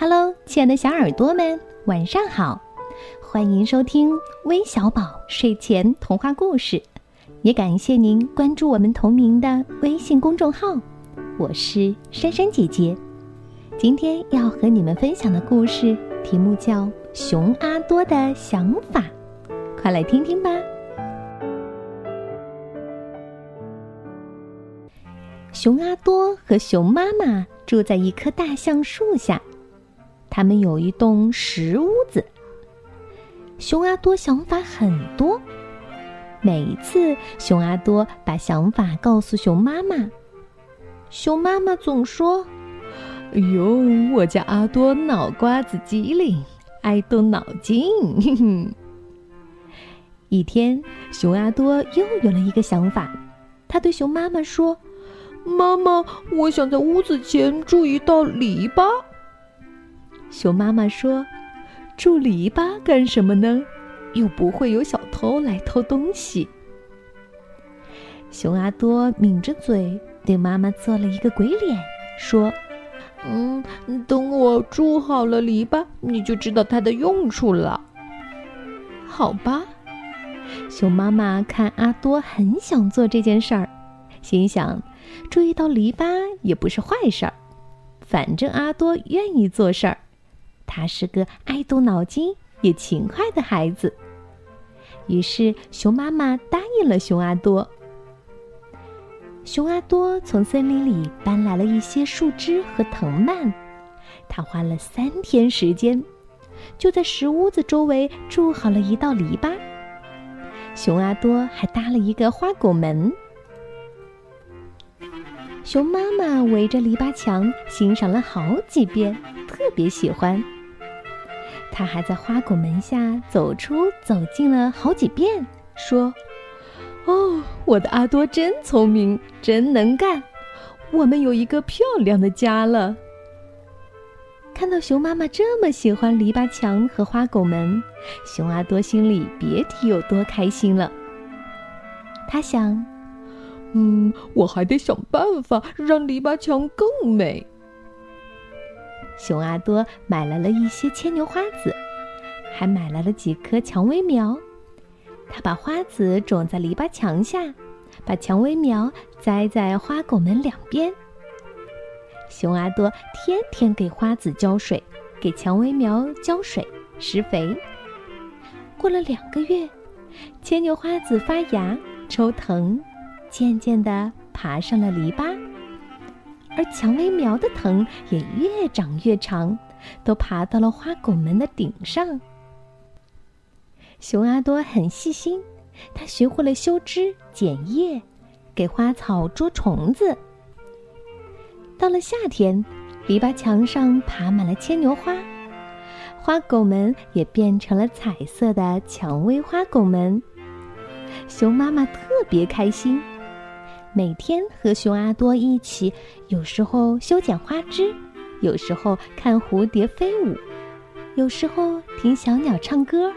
Hello，亲爱的小耳朵们，晚上好！欢迎收听微小宝睡前童话故事，也感谢您关注我们同名的微信公众号。我是珊珊姐姐，今天要和你们分享的故事题目叫《熊阿多的想法》，快来听听吧。熊阿多和熊妈妈住在一棵大橡树下。他们有一栋石屋子。熊阿多想法很多，每一次熊阿多把想法告诉熊妈妈，熊妈妈总说：“哎呦，我家阿多脑瓜子机灵，爱动脑筋。”一天，熊阿多又有了一个想法，他对熊妈妈说：“妈妈，我想在屋子前筑一道篱笆。”熊妈妈说：“筑篱笆干什么呢？又不会有小偷来偷东西。”熊阿多抿着嘴，对妈妈做了一个鬼脸，说：“嗯，等我筑好了篱笆，你就知道它的用处了。”好吧。熊妈妈看阿多很想做这件事儿，心想：筑一道篱笆也不是坏事儿，反正阿多愿意做事儿。他是个爱动脑筋也勤快的孩子，于是熊妈妈答应了熊阿多。熊阿多从森林里搬来了一些树枝和藤蔓，他花了三天时间，就在石屋子周围筑好了一道篱笆。熊阿多还搭了一个花拱门。熊妈妈围着篱笆墙欣赏了好几遍，特别喜欢。他还在花果门下走出、走进了好几遍，说：“哦，我的阿多真聪明，真能干，我们有一个漂亮的家了。”看到熊妈妈这么喜欢篱笆墙和花狗门，熊阿多心里别提有多开心了。他想：“嗯，我还得想办法让篱笆墙更美。”熊阿多买来了一些牵牛花籽，还买来了几棵蔷薇苗。他把花籽种在篱笆墙下，把蔷薇苗栽在花拱门两边。熊阿多天天给花籽浇水，给蔷薇苗浇水施肥。过了两个月，牵牛花籽发芽抽藤，渐渐地爬上了篱笆。而蔷薇苗的藤也越长越长，都爬到了花拱门的顶上。熊阿多很细心，他学会了修枝剪叶，给花草捉虫子。到了夏天，篱笆墙上爬满了牵牛花，花拱门也变成了彩色的蔷薇花拱门。熊妈妈特别开心。每天和熊阿多一起，有时候修剪花枝，有时候看蝴蝶飞舞，有时候听小鸟唱歌。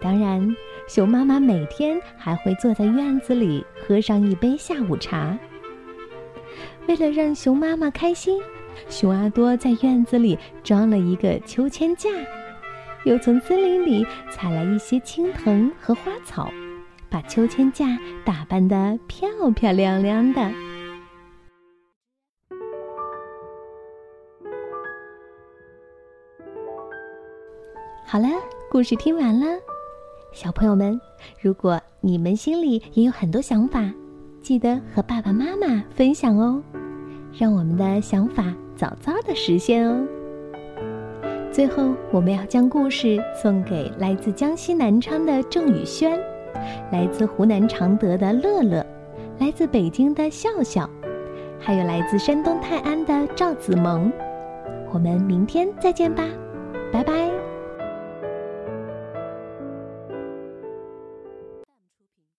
当然，熊妈妈每天还会坐在院子里喝上一杯下午茶。为了让熊妈妈开心，熊阿多在院子里装了一个秋千架，又从森林里采来一些青藤和花草。把秋千架打扮的漂漂亮亮的。好了，故事听完了，小朋友们，如果你们心里也有很多想法，记得和爸爸妈妈分享哦，让我们的想法早早的实现哦。最后，我们要将故事送给来自江西南昌的郑宇轩。来自湖南常德的乐乐，来自北京的笑笑，还有来自山东泰安的赵子萌，我们明天再见吧，拜拜。